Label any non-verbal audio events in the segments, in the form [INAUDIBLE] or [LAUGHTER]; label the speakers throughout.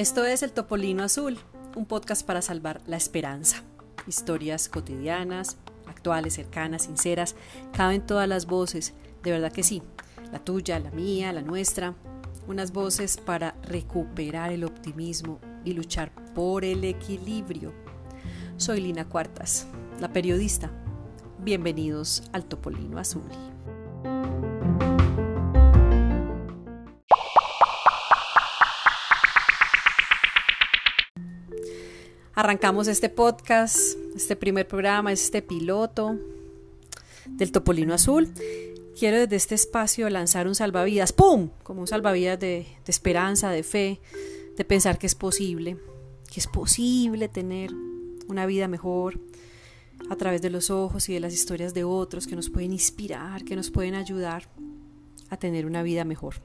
Speaker 1: Esto es El Topolino Azul, un podcast para salvar la esperanza. Historias cotidianas, actuales, cercanas, sinceras, caben todas las voces, de verdad que sí, la tuya, la mía, la nuestra, unas voces para recuperar el optimismo y luchar por el equilibrio. Soy Lina Cuartas, la periodista. Bienvenidos al Topolino Azul. Arrancamos este podcast, este primer programa, este piloto del Topolino Azul. Quiero desde este espacio lanzar un salvavidas, ¡pum! Como un salvavidas de, de esperanza, de fe, de pensar que es posible, que es posible tener una vida mejor a través de los ojos y de las historias de otros que nos pueden inspirar, que nos pueden ayudar a tener una vida mejor.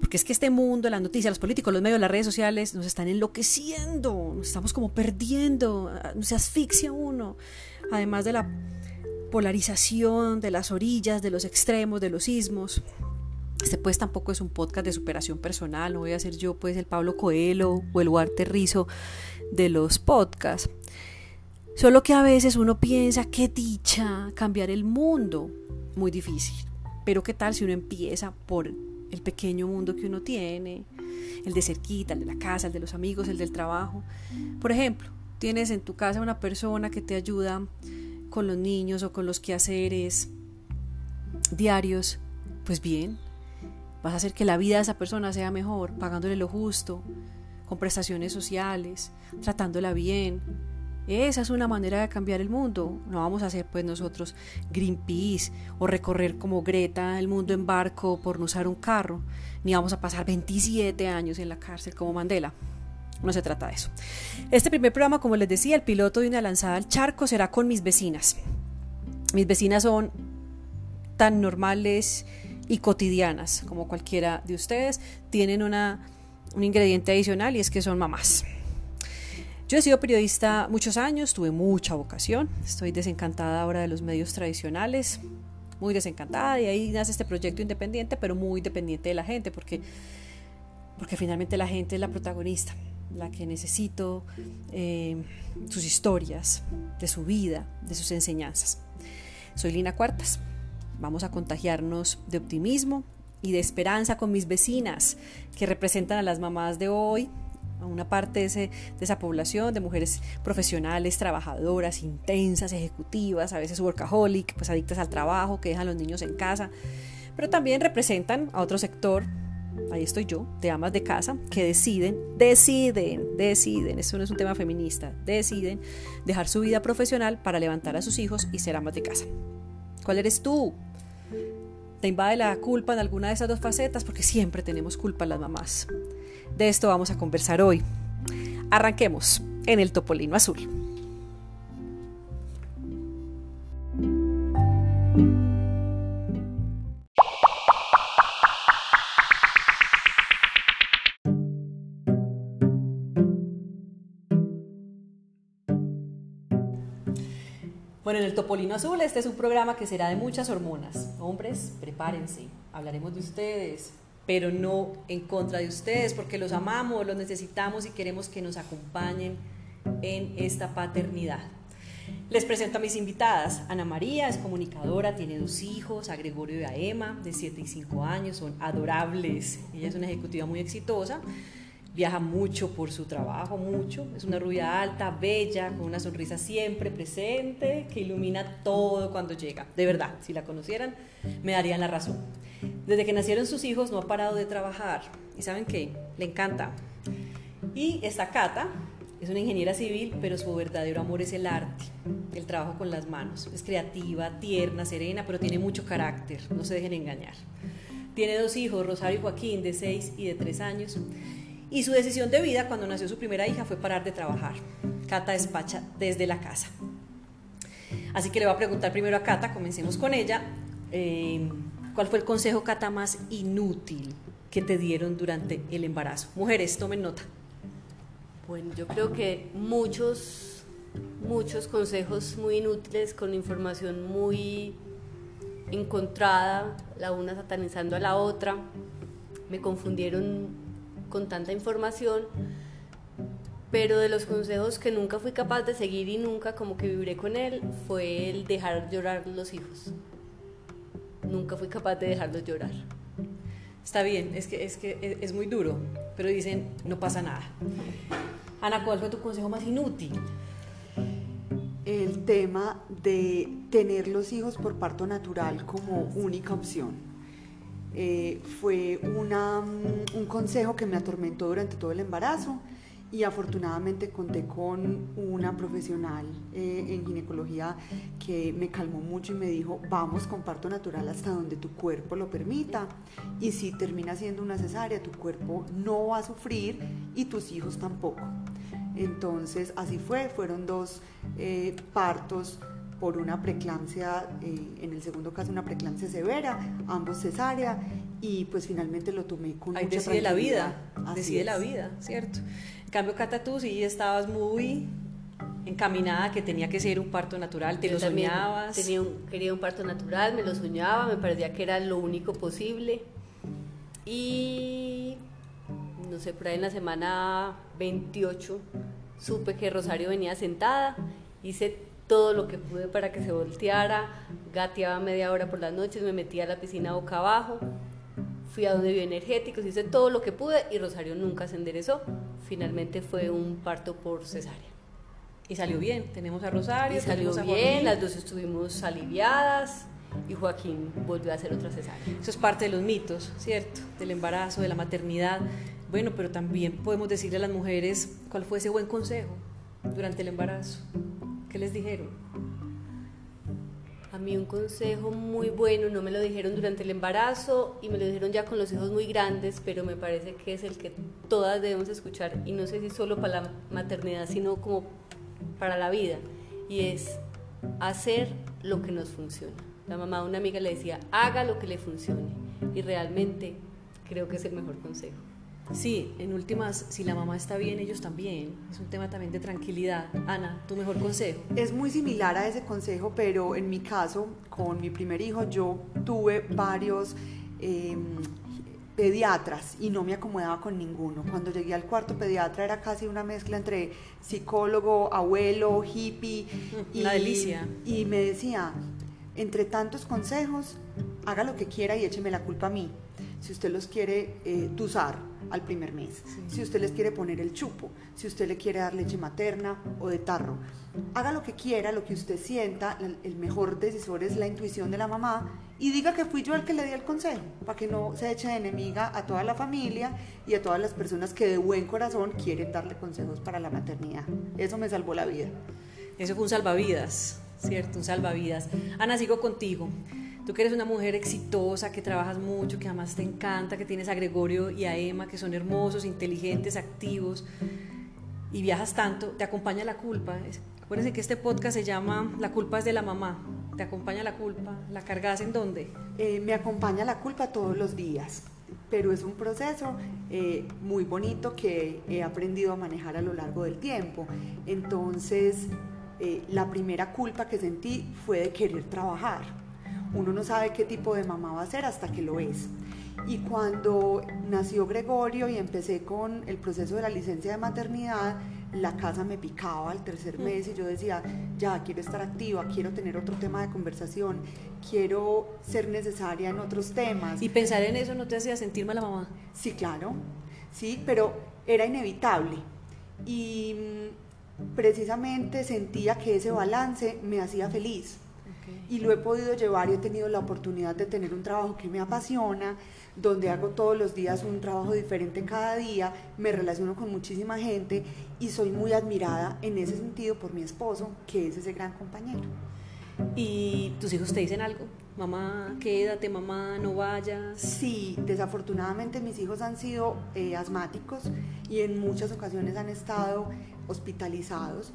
Speaker 1: Porque es que este mundo, las noticias, los políticos, los medios, las redes sociales nos están enloqueciendo, nos estamos como perdiendo, se asfixia uno. Además de la polarización, de las orillas, de los extremos, de los ismos. Este pues tampoco es un podcast de superación personal, no voy a ser yo pues el Pablo Coelho o el Huarte Rizo de los podcasts. Solo que a veces uno piensa, qué dicha cambiar el mundo, muy difícil. Pero qué tal si uno empieza por el pequeño mundo que uno tiene, el de cerquita, el de la casa, el de los amigos, el del trabajo. Por ejemplo, tienes en tu casa una persona que te ayuda con los niños o con los quehaceres diarios, pues bien, vas a hacer que la vida de esa persona sea mejor, pagándole lo justo, con prestaciones sociales, tratándola bien, esa es una manera de cambiar el mundo. No vamos a hacer pues nosotros Greenpeace o recorrer como Greta el mundo en barco por no usar un carro, ni vamos a pasar 27 años en la cárcel como Mandela. No se trata de eso. Este primer programa, como les decía, el piloto de una lanzada al charco será con mis vecinas. Mis vecinas son tan normales y cotidianas como cualquiera de ustedes. Tienen una, un ingrediente adicional y es que son mamás. Yo he sido periodista muchos años, tuve mucha vocación, estoy desencantada ahora de los medios tradicionales, muy desencantada y ahí nace este proyecto independiente, pero muy dependiente de la gente, porque, porque finalmente la gente es la protagonista, la que necesito eh, sus historias, de su vida, de sus enseñanzas. Soy Lina Cuartas, vamos a contagiarnos de optimismo y de esperanza con mis vecinas que representan a las mamás de hoy, a una parte de, esa población de mujeres profesionales, trabajadoras, intensas, ejecutivas, a veces workaholic, pues adictas al trabajo, que dejan a los niños en casa, pero también representan a otro sector, ahí estoy yo, de amas de casa, que deciden, deciden, deciden, esto no es un tema feminista, deciden dejar su vida profesional para levantar a sus hijos y ser amas de casa. ¿Cuál eres tú? ¿Te invade la culpa en alguna de esas dos facetas? Porque siempre tenemos culpa las mamás. De esto vamos a conversar hoy. Arranquemos en el Topolino Azul. Bueno, en el Topolino Azul este es un programa que será de muchas hormonas. Hombres, prepárense, hablaremos de ustedes, pero no en contra de ustedes, porque los amamos, los necesitamos y queremos que nos acompañen en esta paternidad. Les presento a mis invitadas. Ana María es comunicadora, tiene dos hijos, a Gregorio y a Emma, de 7 y 5 años, son adorables. Ella es una ejecutiva muy exitosa, viaja mucho por su trabajo, mucho. Es una rubia alta, bella, con una sonrisa siempre presente, que ilumina todo cuando llega. De verdad, si la conocieran, me darían la razón. Desde que nacieron sus hijos no ha parado de trabajar. ¿Y saben qué? Le encanta. Y esta Cata es una ingeniera civil, pero su verdadero amor es el arte, el trabajo con las manos. Es creativa, tierna, serena, pero tiene mucho carácter. No se dejen engañar. Tiene dos hijos, Rosario y Joaquín, de 6 y de 3 años. Y su decisión de vida cuando nació su primera hija fue parar de trabajar. Cata despacha desde la casa. Así que le voy a preguntar primero a Cata, comencemos con ella. Eh, ¿Cuál fue el consejo, Cata, más inútil que te dieron durante el embarazo? Mujeres, tomen nota.
Speaker 2: Bueno, yo creo que muchos, muchos consejos muy inútiles con información muy encontrada, la una satanizando a la otra, me confundieron con tanta información, pero de los consejos que nunca fui capaz de seguir y nunca como que vibré con él fue el dejar llorar los hijos. Nunca fui capaz de dejarlos llorar.
Speaker 1: Está bien, es que es, que es muy duro, pero dicen, no pasa nada. Ana, ¿cuál fue tu consejo más inútil?
Speaker 3: El tema de tener los hijos por parto natural como única opción. Eh, fue una, un consejo que me atormentó durante todo el embarazo y afortunadamente conté con una profesional eh, en ginecología que me calmó mucho y me dijo, vamos con parto natural hasta donde tu cuerpo lo permita y si termina siendo una cesárea, tu cuerpo no va a sufrir y tus hijos tampoco. Entonces así fue, fueron dos eh, partos por una preeclampsia, eh, en el segundo caso una preeclampsia severa, ambos cesárea, y pues finalmente lo tomé con
Speaker 1: Ahí
Speaker 3: mucha
Speaker 1: decide la vida,
Speaker 3: Así
Speaker 1: decide
Speaker 3: es.
Speaker 1: la vida, ¿cierto? En cambio, Cata, tú sí estabas muy encaminada que tenía que ser un parto natural, te
Speaker 2: Yo
Speaker 1: lo soñabas.
Speaker 2: Tenía un, quería un parto natural, me lo soñaba, me parecía que era lo único posible. Y no sé, por ahí en la semana 28 supe que Rosario venía sentada, hice todo lo que pude para que se volteara, gateaba media hora por las noches, me metía a la piscina boca abajo, fui a donde bioenergéticos, hice todo lo que pude y Rosario nunca se enderezó. Finalmente fue un parto por cesárea.
Speaker 1: Y salió bien, tenemos a Rosario,
Speaker 2: Y salió
Speaker 1: a
Speaker 2: bien, las dos estuvimos aliviadas y Joaquín volvió a hacer otra cesárea.
Speaker 1: Eso es parte de los mitos, ¿cierto? Del embarazo, de la maternidad. Bueno, pero también podemos decirle a las mujeres cuál fue ese buen consejo durante el embarazo. ¿Qué les dijeron?
Speaker 2: A mí un consejo muy bueno, no me lo dijeron durante el embarazo y me lo dijeron ya con los hijos muy grandes, pero me parece que es el que todas debemos escuchar y no sé si solo para la maternidad, sino como para la vida, y es hacer lo que nos funciona. La mamá de una amiga le decía, haga lo que le funcione y realmente creo que es el mejor consejo.
Speaker 1: Sí, en últimas, si la mamá está bien, ellos también. Es un tema también de tranquilidad. Ana, tu mejor consejo.
Speaker 3: Es muy similar a ese consejo, pero en mi caso, con mi primer hijo, yo tuve varios eh, pediatras y no me acomodaba con ninguno. Cuando llegué al cuarto pediatra era casi una mezcla entre psicólogo, abuelo, hippie. [LAUGHS]
Speaker 1: Una delicia.
Speaker 3: Y me decía, entre tantos consejos, haga lo que quiera y écheme la culpa a mí. Si usted los quiere eh, al primer mes, si usted les quiere poner el chupo, si usted le quiere dar leche materna o de tarro, haga lo que quiera, lo que usted sienta, el mejor decisor es la intuición de la mamá y diga que fui yo el que le di el consejo, para que no se eche de enemiga a toda la familia y a todas las personas que de buen corazón quieren darle consejos para la maternidad. Eso me salvó la vida.
Speaker 1: Eso fue un salvavidas, ¿cierto? Un salvavidas. Ana, sigo contigo. Tú que eres una mujer exitosa, que trabajas mucho, que además te encanta, que tienes a Gregorio y a Emma, que son hermosos, inteligentes, activos, y viajas tanto, te acompaña la culpa. Acuérdense que este podcast se llama La culpa es de la mamá. Te acompaña la culpa. ¿La cargas en dónde?
Speaker 3: Eh, me acompaña la culpa todos los días, pero es un proceso eh, muy bonito que he aprendido a manejar a lo largo del tiempo. Entonces, eh, la primera culpa que sentí fue de querer trabajar. Uno no sabe qué tipo de mamá va a ser hasta que lo es. Y cuando nació Gregorio y empecé con el proceso de la licencia de maternidad, la casa me picaba al tercer mes y yo decía, ya quiero estar activa, quiero tener otro tema de conversación, quiero ser necesaria en otros temas.
Speaker 1: Y pensar en eso no te hacía sentir mal a mamá.
Speaker 3: Sí, claro, sí, pero era inevitable. Y mm, precisamente sentía que ese balance me hacía feliz. Y lo he podido llevar y he tenido la oportunidad de tener un trabajo que me apasiona, donde hago todos los días un trabajo diferente cada día, me relaciono con muchísima gente y soy muy admirada en ese sentido por mi esposo, que es ese gran compañero.
Speaker 1: ¿Y tus hijos te dicen algo? Mamá, quédate, mamá, no vayas.
Speaker 3: Sí, desafortunadamente mis hijos han sido eh, asmáticos y en muchas ocasiones han estado hospitalizados.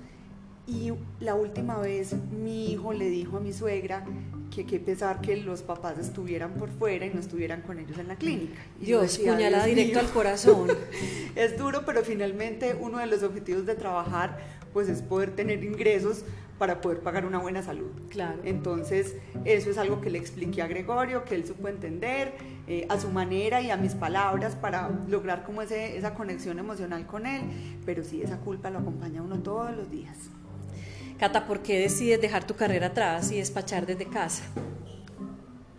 Speaker 3: Y la última vez mi hijo le dijo a mi suegra que qué pesar que los papás estuvieran por fuera y no estuvieran con ellos en la clínica. Y
Speaker 1: Dios,
Speaker 3: decía,
Speaker 1: puñalada
Speaker 3: "Dios
Speaker 1: directo
Speaker 3: mío".
Speaker 1: al corazón. [LAUGHS]
Speaker 3: es duro, pero finalmente uno de los objetivos de trabajar pues es poder tener ingresos para poder pagar una buena salud.
Speaker 1: Claro.
Speaker 3: Entonces, eso es algo que le expliqué a Gregorio, que él supo entender eh, a su manera y a mis palabras para lograr como ese, esa conexión emocional con él, pero sí, esa culpa lo acompaña a uno todos los días.
Speaker 1: Cata, ¿por qué decides dejar tu carrera atrás y despachar desde casa?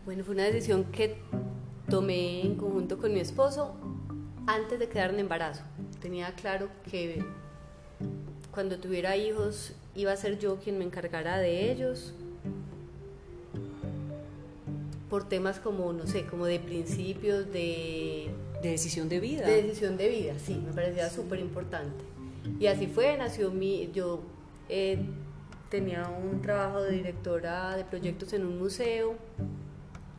Speaker 2: Bueno, fue una decisión que tomé en conjunto con mi esposo antes de quedar en embarazo. Tenía claro que cuando tuviera hijos iba a ser yo quien me encargara de ellos por temas como, no sé, como de principios, de...
Speaker 1: De decisión de vida.
Speaker 2: De decisión de vida, sí, me parecía súper importante. Y así fue, nació mi... Yo eh, tenía un trabajo de directora de proyectos en un museo.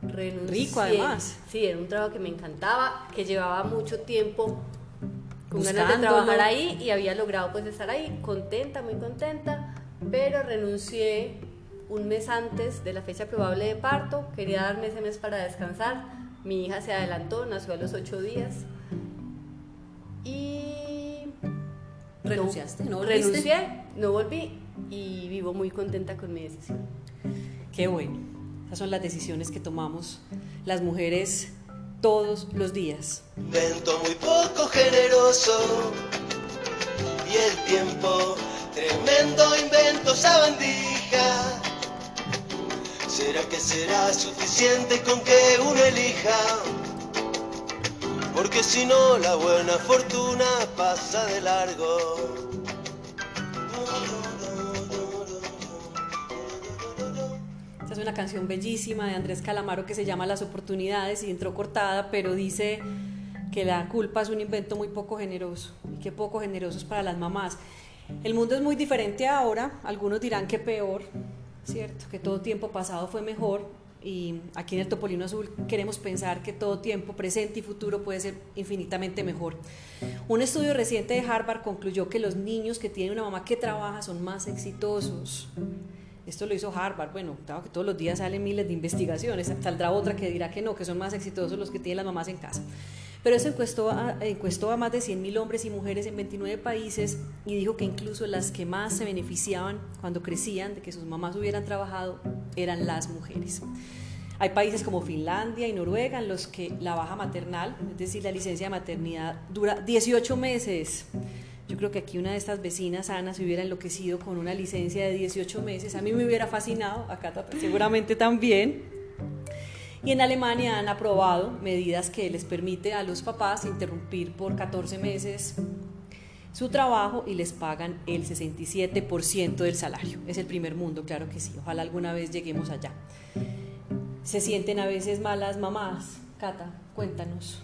Speaker 1: Renuncié. Rico además.
Speaker 2: Sí, era un trabajo que me encantaba, que llevaba mucho tiempo con ganas de trabajar ahí y había logrado pues estar ahí, contenta, muy contenta, pero renuncié un mes antes de la fecha probable de parto, quería darme ese mes para descansar, mi hija se adelantó, nació a los ocho días y...
Speaker 1: ¿Renunciaste?
Speaker 2: ¿No, renuncié, no volví y vivo muy contenta con mi decisión.
Speaker 1: Qué bueno, esas son las decisiones que tomamos las mujeres todos los días.
Speaker 4: Vento muy poco generoso y el tiempo tremendo invento sabandija. ¿Será que será suficiente con que uno elija? Porque si no, la buena fortuna pasa de largo.
Speaker 1: Una canción bellísima de Andrés Calamaro que se llama Las oportunidades y entró cortada, pero dice que la culpa es un invento muy poco generoso y que poco generoso es para las mamás. El mundo es muy diferente ahora, algunos dirán que peor, ¿cierto? Que todo tiempo pasado fue mejor y aquí en el Topolino Azul queremos pensar que todo tiempo presente y futuro puede ser infinitamente mejor. Un estudio reciente de Harvard concluyó que los niños que tienen una mamá que trabaja son más exitosos. Esto lo hizo Harvard. Bueno, claro que todos los días salen miles de investigaciones. Saldrá otra que dirá que no, que son más exitosos los que tienen las mamás en casa. Pero eso encuestó a, encuestó a más de 100.000 hombres y mujeres en 29 países y dijo que incluso las que más se beneficiaban cuando crecían de que sus mamás hubieran trabajado eran las mujeres. Hay países como Finlandia y Noruega en los que la baja maternal, es decir, la licencia de maternidad, dura 18 meses. Yo creo que aquí una de estas vecinas, Ana, se hubiera enloquecido con una licencia de 18 meses. A mí me hubiera fascinado, acá seguramente también. Y en Alemania han aprobado medidas que les permite a los papás interrumpir por 14 meses su trabajo y les pagan el 67% del salario. Es el primer mundo, claro que sí. Ojalá alguna vez lleguemos allá. Se sienten a veces malas mamás. Cata, cuéntanos.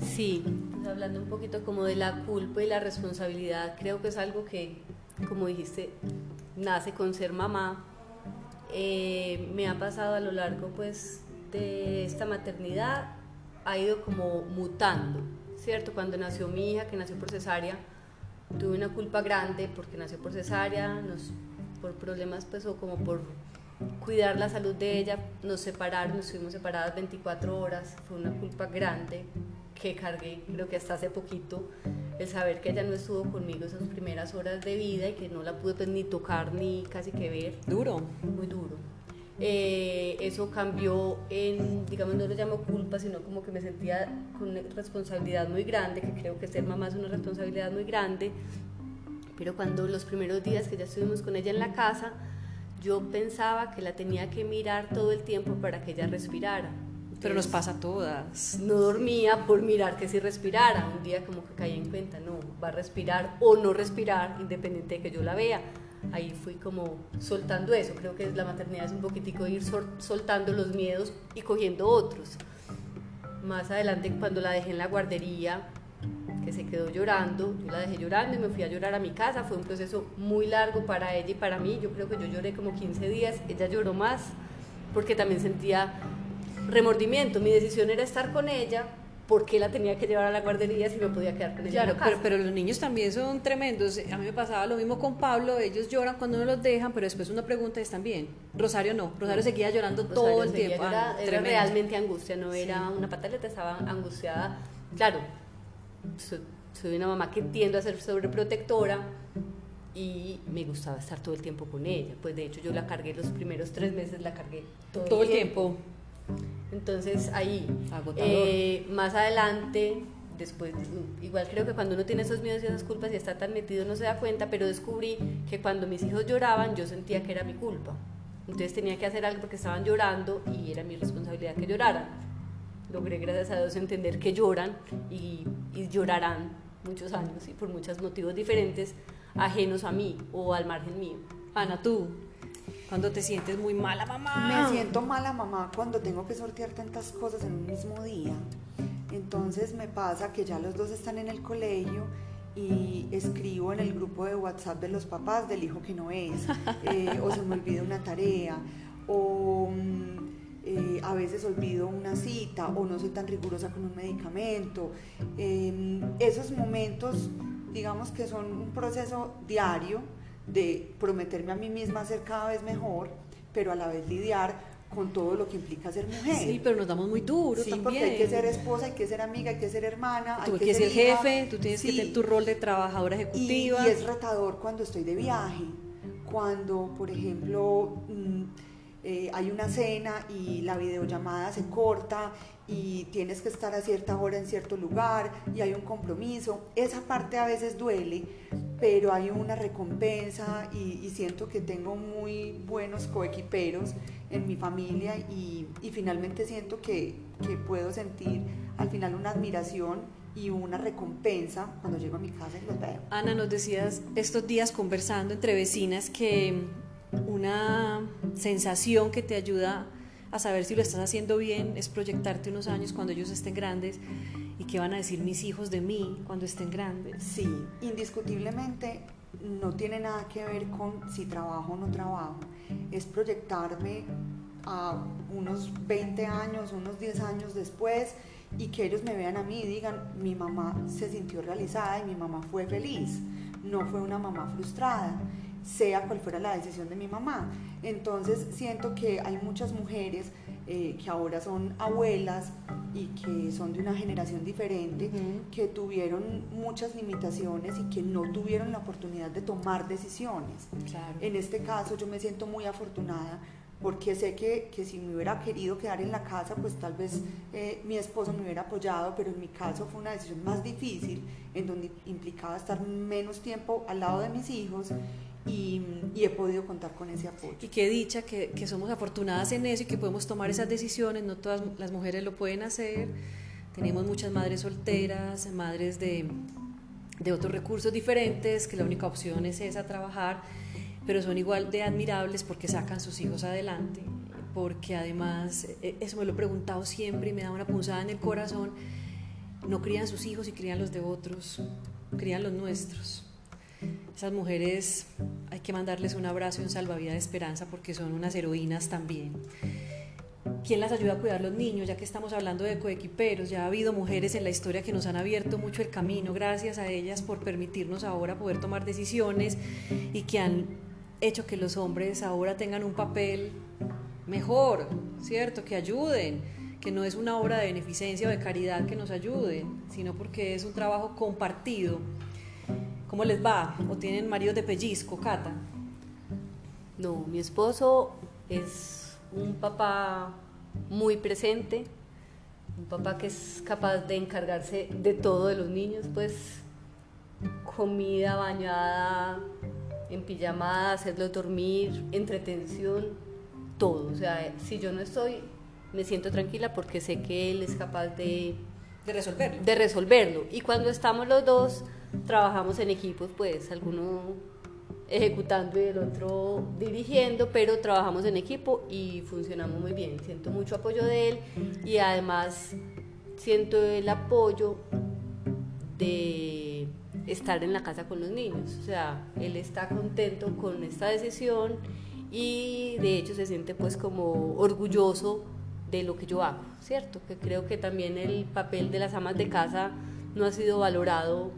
Speaker 2: Sí, pues hablando un poquito como de la culpa y la responsabilidad, creo que es algo que, como dijiste, nace con ser mamá. Eh, me ha pasado a lo largo pues de esta maternidad ha ido como mutando, ¿cierto? Cuando nació mi hija, que nació por cesárea, tuve una culpa grande porque nació por cesárea, nos, por problemas pues o como por cuidar la salud de ella, nos separaron, nos estuvimos separadas 24 horas, fue una culpa grande que cargué, creo que hasta hace poquito, el saber que ella no estuvo conmigo esas primeras horas de vida y que no la pude pues, ni tocar ni casi que ver.
Speaker 1: Duro.
Speaker 2: Muy duro. Eh, eso cambió en, digamos, no lo llamo culpa, sino como que me sentía con una responsabilidad muy grande, que creo que ser mamá es una responsabilidad muy grande, pero cuando los primeros días que ya estuvimos con ella en la casa, yo pensaba que la tenía que mirar todo el tiempo para que ella respirara.
Speaker 1: Pero nos pasa a todas.
Speaker 2: No dormía por mirar que si respirara. Un día como que caí en cuenta, no, va a respirar o no respirar, independiente de que yo la vea ahí fui como soltando eso. Creo que la maternidad es un poquitico ir soltando los miedos y cogiendo otros. Más adelante, cuando la dejé en la guardería, que se quedó llorando, yo la dejé llorando y me fui a llorar a mi casa. Fue un proceso muy largo para ella y para mí. Yo creo que yo lloré como 15 días, ella lloró más porque también sentía remordimiento. Mi decisión era estar con ella, por qué la tenía que llevar a la guardería si me podía quedar con ella.
Speaker 1: Claro, pero, los niños también son tremendos. A mí me pasaba lo mismo con Pablo, ellos lloran cuando no los dejan, pero después uno pregunta, ¿están bien? Rosario no, Rosario seguía llorando todo el tiempo.
Speaker 2: Era, ah, era realmente angustia, no era una pataleta, estaba angustiada. Claro, soy, una mamá que tiende a ser sobreprotectora y me gustaba estar todo el tiempo con ella. Pues de hecho yo la cargué los primeros tres meses, la cargué todo,
Speaker 1: Todo el tiempo.
Speaker 2: Entonces ahí, eh, más adelante, después, igual creo que cuando uno tiene esos miedos y esas culpas y está tan metido no se da cuenta, pero descubrí que cuando mis hijos lloraban yo sentía que era mi culpa. Entonces tenía que hacer algo porque estaban llorando y era mi responsabilidad que lloraran. Logré, gracias a Dios, entender que lloran y, y llorarán muchos años y por muchos motivos diferentes, ajenos a mí o al margen mío.
Speaker 1: Ana, tú, cuando te sientes muy mala, mamá.
Speaker 3: Me siento mala mamá cuando tengo que sortear tantas cosas en un mismo día. Entonces me pasa que ya los dos están en el colegio y escribo en el grupo de WhatsApp de los papás del hijo que no es, [LAUGHS] eh, o se me olvida una tarea, o mm, eh, a veces olvido una cita, o no soy tan rigurosa con un medicamento. Eh, esos momentos, digamos que son un proceso diario de prometerme a mí misma ser cada vez mejor, pero a la vez lidiar con todo lo que implica ser mujer.
Speaker 1: Sí, pero nos damos muy duro
Speaker 3: Sí,
Speaker 1: también.
Speaker 3: porque hay que ser esposa, hay que ser amiga, hay que ser hermana.
Speaker 1: Tú
Speaker 3: hay
Speaker 1: que ser
Speaker 3: hija.
Speaker 1: jefe, tú tienes que tener tu rol de trabajadora ejecutiva.
Speaker 3: y es retador cuando estoy de viaje, cuando, por ejemplo, mm, eh, hay una cena y la videollamada se corta y tienes que estar a cierta hora en cierto lugar y hay un compromiso. Esa parte a veces duele, pero hay una recompensa y, siento que tengo muy buenos coequiperos en mi familia y, y finalmente siento que, que puedo sentir al final una admiración y una recompensa cuando llego a mi casa y los veo.
Speaker 1: Ana, nos decías estos días conversando entre vecinas que una sensación que te ayuda a saber si lo estás haciendo bien es proyectarte unos años cuando ellos estén grandes y qué van a decir mis hijos de mí cuando estén grandes.
Speaker 3: Sí, indiscutiblemente no tiene nada que ver con si trabajo o no trabajo, es proyectarme a unos 20 años, unos 10 años después y que ellos me vean a mí y digan, mi mamá se sintió realizada y mi mamá fue feliz, no fue una mamá frustrada, sea cual fuera la decisión de mi mamá. Entonces siento que hay muchas mujeres eh, que ahora son abuelas y que son de una generación diferente, que tuvieron muchas limitaciones y que no tuvieron la oportunidad de tomar decisiones.
Speaker 1: Claro.
Speaker 3: En este caso yo me siento muy afortunada porque sé que, que si me hubiera querido quedar en la casa, pues tal vez eh, mi esposo me hubiera apoyado, pero en mi caso fue una decisión más difícil, en donde implicaba estar menos tiempo al lado de mis hijos y, y he podido contar con ese apoyo.
Speaker 1: Y qué dicha que, que somos afortunadas en eso y que podemos tomar esas decisiones, no todas las mujeres lo pueden hacer. Tenemos muchas madres solteras, madres de, de otros recursos diferentes, que la única opción es esa, trabajar, pero son igual de admirables porque sacan sus hijos adelante, porque además, eh, eso me lo he preguntado siempre y me da una punzada en el corazón, no crían sus hijos y crían los de otros, crían los nuestros. Esas mujeres hay que mandarles un abrazo y un salvavidas de esperanza porque son unas heroínas también. ¿Quién las ayuda a cuidar los niños? Ya que estamos hablando de coequiperos, ya ha habido mujeres en la historia que nos han abierto mucho el camino, gracias a ellas por permitirnos ahora poder tomar decisiones y que han hecho que los hombres ahora tengan un papel mejor, ¿cierto? Que ayuden, que no es una obra de beneficencia o de caridad que nos ayuden, sino porque es un trabajo compartido. ¿Cómo les va? ¿O tienen maridos de pellizco, Cata?
Speaker 2: No, mi esposo es un papá muy presente, un papá que es capaz de encargarse de todo de los niños, pues comida, bañada, en pijamada, hacerlos dormir, entretención, todo. O sea, si yo no estoy, me siento tranquila porque sé que él es capaz de,
Speaker 1: De resolverlo.
Speaker 2: de resolverlo. Y cuando estamos los dos, trabajamos en equipos, pues alguno ejecutando y el otro dirigiendo, pero trabajamos en equipo y funcionamos muy bien. Siento mucho apoyo de él y además siento el apoyo de estar en la casa con los niños. O sea, él está contento con esta decisión y de hecho se siente pues como orgulloso de lo que yo hago, ¿cierto? Que creo que también el papel de las amas de casa no ha sido valorado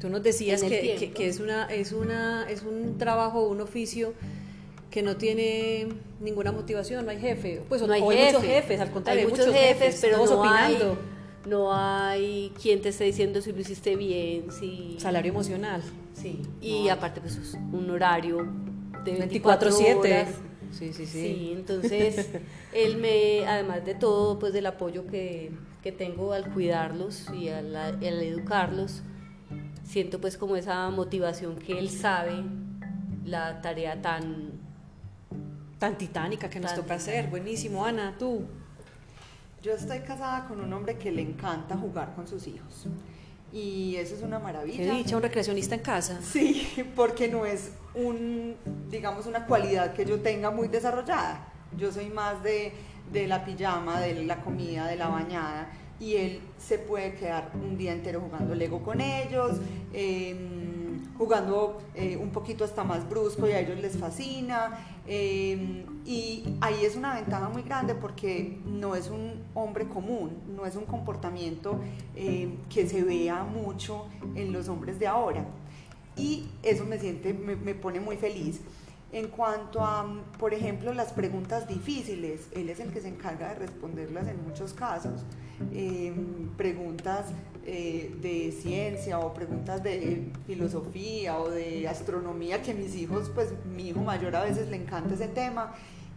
Speaker 1: Tú nos decías que, que- que es, una, es, una, es un trabajo, un oficio que no tiene ninguna motivación, no hay jefe. Pues
Speaker 2: No hay
Speaker 1: o hay muchos
Speaker 2: jefe.
Speaker 1: jefes, al contrario,
Speaker 2: Hay
Speaker 1: hay
Speaker 2: muchos jefes,
Speaker 1: jefes,
Speaker 2: pero
Speaker 1: todos
Speaker 2: no hay-
Speaker 1: opinando.
Speaker 2: no hay quien te esté diciendo si lo hiciste bien, si...
Speaker 1: Salario emocional.
Speaker 2: Sí, y aparte pues es un horario de
Speaker 1: 24/7.
Speaker 2: Sí, sí, sí. Sí, entonces [LAUGHS] él me, además de todo, pues del apoyo que, que tengo al cuidarlos y al, al educarlos, siento pues como esa motivación que él sabe la tarea tan...
Speaker 1: Tan titánica que nos toca hacer. Buenísimo, Ana, tú.
Speaker 3: Yo estoy casada con un hombre que le encanta jugar con sus hijos. Y eso es una maravilla.
Speaker 1: Qué dicha, un recreacionista en casa. [LAUGHS]
Speaker 3: Sí, porque no es un, digamos, una cualidad que yo tenga muy desarrollada. Yo soy más de, de la pijama, de la comida, de la bañada. Y él se puede quedar un día entero jugando Lego con ellos. Eh, jugando eh, un poquito hasta más brusco y a ellos les fascina. Eh, y ahí es una ventaja muy grande porque no es un hombre común, no es un comportamiento eh, que se vea mucho en los hombres de ahora. Y eso me, siente, me, me pone muy feliz. En cuanto a, por ejemplo, las preguntas difíciles, él es el que se encarga de responderlas en muchos casos. Em, preguntas eh, de ciencia o preguntas de filosofía o de astronomía que mis hijos, pues mi hijo mayor a veces le encanta ese tema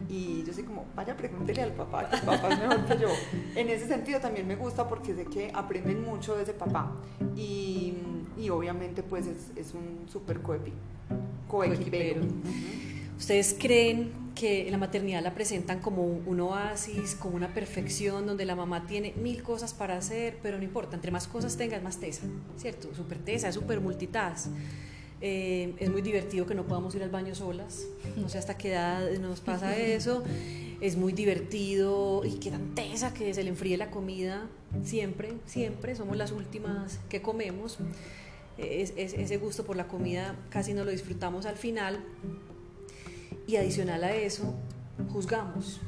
Speaker 3: y yo soy como, vaya, pregúntele al papá, que el papá es mejor que yo. En ese sentido también me gusta porque sé que aprenden mucho de ese papá y, y obviamente pues es, es un súper coequipero.
Speaker 1: ¿Ustedes creen que la maternidad la presentan como un oasis, como una perfección, donde la mamá tiene mil cosas para hacer, pero no importa, entre más cosas tenga es más tesa, ¿cierto? Súper tesa, es súper multitask. Eh, es muy divertido que no podamos ir al baño solas, no sé hasta qué edad nos pasa eso. Es muy divertido y qué tan tesa que se le enfríe la comida, siempre, siempre, somos las últimas que comemos. Es, ese gusto por la comida casi no lo disfrutamos al final y adicional a eso, juzgamos,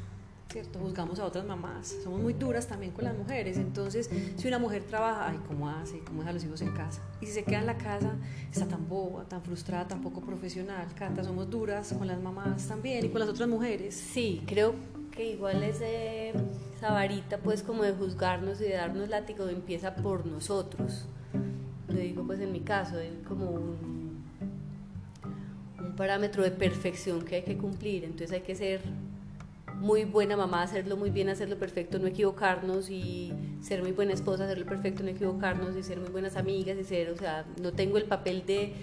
Speaker 1: ¿cierto? Juzgamos a otras mamás. Somos muy duras también con las mujeres. Entonces, si una mujer trabaja, ay, ¿cómo hace? ¿Cómo deja a los hijos en casa? Y si se queda en la casa, está tan boba, tan frustrada, tan poco profesional. Cata, somos duras con las mamás también y con las otras mujeres.
Speaker 2: Sí, creo que igual ese, esa varita, pues, como de juzgarnos y de darnos látigo, empieza por nosotros. Lo digo, pues, en mi caso, es como un parámetro de perfección que hay que cumplir, entonces hay que ser muy buena mamá, hacerlo muy bien, hacerlo perfecto, no equivocarnos y ser muy buena esposa, hacerlo perfecto, no equivocarnos y ser muy buenas amigas y ser, o sea, no tengo el papel de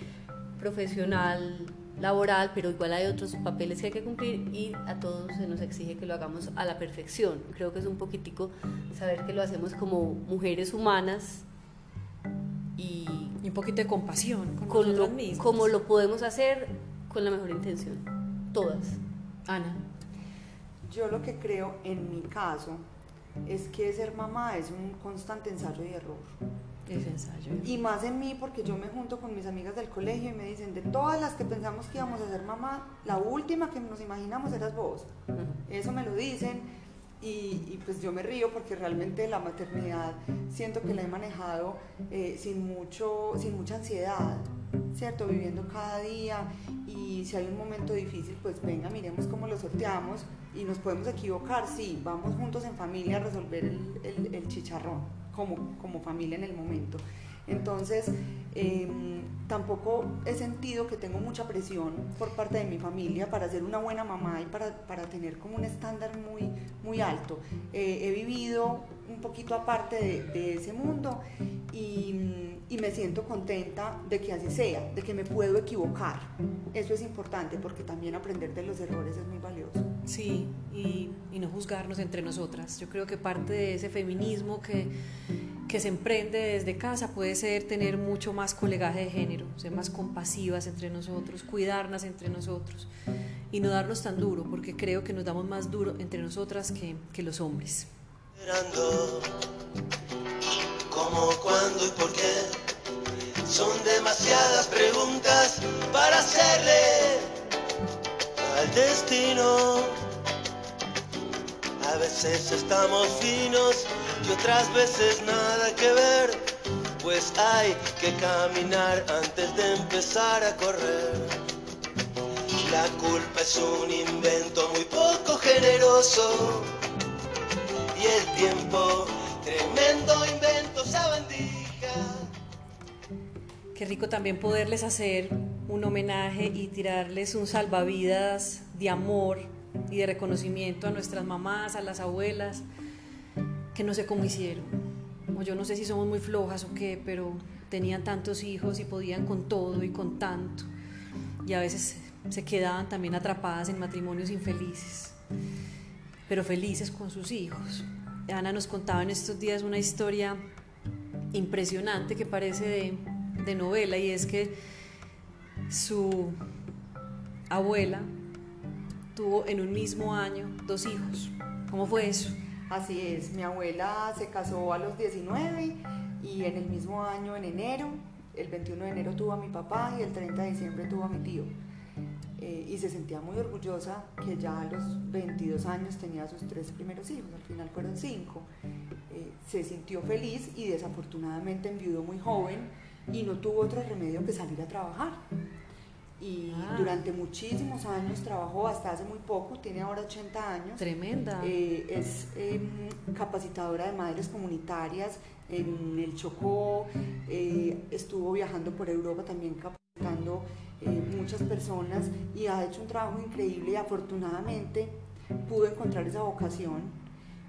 Speaker 2: profesional laboral, pero igual hay otros papeles que hay que cumplir y a todos se nos exige que lo hagamos a la perfección. Creo que es un poquitico saber que lo hacemos como mujeres humanas y,
Speaker 1: un poquito de compasión
Speaker 2: con, lo, como lo podemos hacer con la mejor intención, todas.
Speaker 1: Ana.
Speaker 3: Yo lo que creo en mi caso es que ser mamá es un constante ensayo y error.
Speaker 1: Es ensayo.
Speaker 3: Y más en mí porque yo me junto con mis amigas del colegio y me dicen, de todas las que pensamos que íbamos a ser mamá, la última que nos imaginamos eras vos. Eso me lo dicen y, pues yo me río porque realmente la maternidad siento que la he manejado eh, sin, mucho, sin mucha ansiedad. ¿Cierto? Viviendo cada día y si hay un momento difícil, pues venga, miremos cómo lo sorteamos y nos podemos equivocar, sí, vamos juntos en familia a resolver el, el, chicharrón como, como familia en el momento. Entonces, em, tampoco he sentido que tengo mucha presión por parte de mi familia para ser una buena mamá y para, para tener como un estándar muy, muy alto. Eh, he vivido un poquito aparte de, de ese mundo y y me siento contenta de que así sea, de que me puedo equivocar. Eso es importante porque también aprender de los errores es muy valioso.
Speaker 1: Sí, y, y no juzgarnos entre nosotras. Yo creo que parte de ese feminismo que, que se emprende desde casa puede ser tener mucho más colegaje de género, ser más compasivas entre nosotros, cuidarnos entre nosotros y no darnos tan duro, porque creo que nos damos más duro entre nosotras que, que los hombres.
Speaker 4: ¿Cómo, cuándo y por qué? Son demasiadas preguntas para hacerle al destino. A veces estamos finos y otras veces nada que ver, pues hay que caminar antes de empezar a correr. La culpa es un invento muy poco generoso y el tiempo
Speaker 1: Qué rico también poderles hacer un homenaje y tirarles un salvavidas de amor y de reconocimiento a nuestras mamás, a las abuelas, que no sé cómo hicieron. O yo no sé si somos muy flojas o qué, pero tenían tantos hijos y podían con todo y con tanto. Y a veces se quedaban también atrapadas en matrimonios infelices, pero felices con sus hijos. Ana nos contaba en estos días una historia impresionante que parece de, de novela y es que su abuela tuvo en un mismo año dos hijos. ¿Cómo fue eso?
Speaker 3: Así es, mi abuela se casó a los 19 y en el mismo año, en enero, el 21 de enero tuvo a mi papá y el 30 de diciembre tuvo a mi tío. Eh, y se sentía muy orgullosa que ya a los 22 años tenía sus tres primeros hijos, al final fueron cinco. Eh, se sintió feliz y desafortunadamente enviudó muy joven y no tuvo otro remedio que salir a trabajar. Y
Speaker 1: Ah.
Speaker 3: durante muchísimos años trabajó, hasta hace muy poco, tiene ahora 80 años.
Speaker 1: Tremenda.
Speaker 3: Eh, es em, capacitadora de madres comunitarias en el Chocó, eh, estuvo viajando por Europa también capacitando eh, muchas personas y ha hecho un trabajo increíble y afortunadamente pudo encontrar esa vocación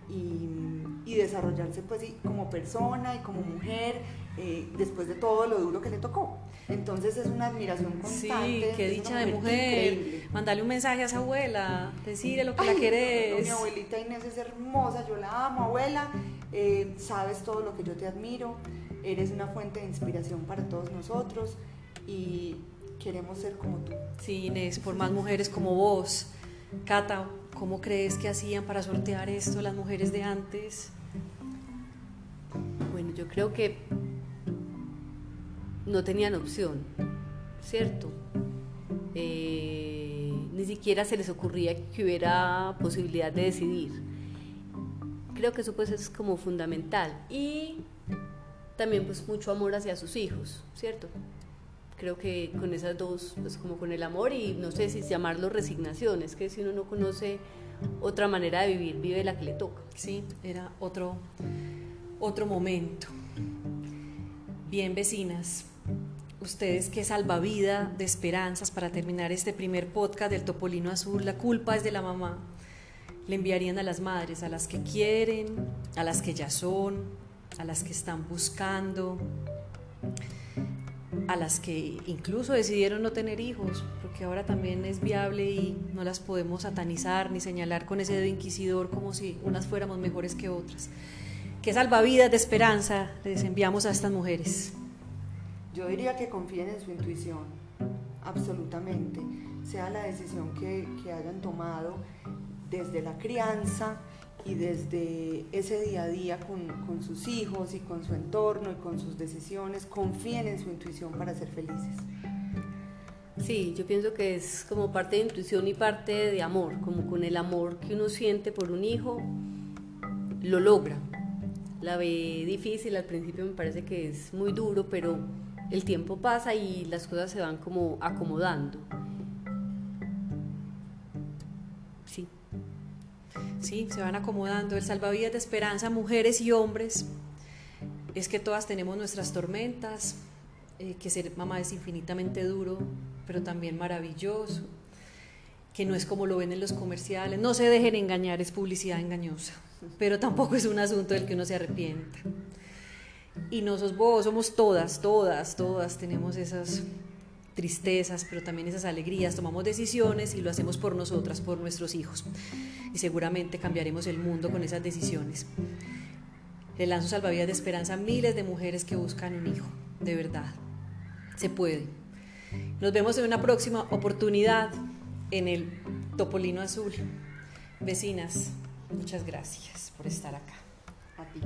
Speaker 3: y, y desarrollarse pues sí, como persona y como mujer eh, después de todo lo duro que le tocó. Entonces es una admiración
Speaker 1: Sí,
Speaker 3: constante.
Speaker 1: qué
Speaker 3: es una
Speaker 1: dicha de mujer.
Speaker 3: increíble.
Speaker 1: Mandarle un mensaje a esa abuela, decirle lo que la querés.
Speaker 3: Mi abuelita Inés es hermosa, yo la amo, abuela. eh, sabes todo lo que yo te admiro. Eres una fuente de inspiración para todos nosotros y queremos ser como tú.
Speaker 1: Sí, Inés, por más mujeres como vos. Cata, ¿cómo crees que hacían para sortear esto las mujeres de antes?
Speaker 2: Bueno, yo creo que no tenían opción, ¿cierto? Eh, ni siquiera se les ocurría que hubiera posibilidad de decidir. Creo que eso pues es como fundamental. Y también pues mucho amor hacia sus hijos, ¿cierto? Creo que con esas dos, pues como con el amor y no sé si llamarlo resignación, es que si uno no conoce otra manera de vivir, vive la que le toca.
Speaker 1: Sí, era otro, otro momento. Bien, vecinas, ustedes que salvavida de esperanzas para terminar este primer podcast del Topolino Azul, la culpa es de la mamá. Le enviarían a las madres, a las que quieren, a las que ya son, a las que están buscando, a las que incluso decidieron no tener hijos, porque ahora también es viable y no las podemos satanizar ni señalar con ese dedo inquisidor como si unas fuéramos mejores que otras. ¿Qué salvavidas de esperanza les enviamos a estas mujeres?
Speaker 3: Yo diría que confíen en su intuición, absolutamente, sea la decisión que, que hayan tomado desde la crianza y desde ese día a día con, con sus hijos y con su entorno y con sus decisiones, confíen en su intuición para ser felices.
Speaker 2: Sí, yo pienso que es como parte de intuición y parte de amor, como con el amor que uno siente por un hijo, lo logra. La ve difícil, al principio me parece que es muy duro, pero el tiempo pasa y las cosas se van como acomodando. Sí.
Speaker 1: Sí, se van acomodando. El salvavidas de esperanza, mujeres y hombres, es que todas tenemos nuestras tormentas, eh, que ser mamá es infinitamente duro, pero también maravilloso, que no es como lo ven en los comerciales. No se dejen engañar, es publicidad engañosa, pero tampoco es un asunto del que uno se arrepienta. Y no sos vos, somos todas, todas, todas tenemos esas tristezas, pero también esas alegrías, tomamos decisiones y lo hacemos por nosotras, por nuestros hijos. Y seguramente cambiaremos el mundo con esas decisiones. Le lanzo salvavidas de esperanza a miles de mujeres que buscan un hijo, de verdad. Se puede. Nos vemos en una próxima oportunidad en el Topolino Azul. Vecinas, muchas gracias por estar acá.
Speaker 3: A ti.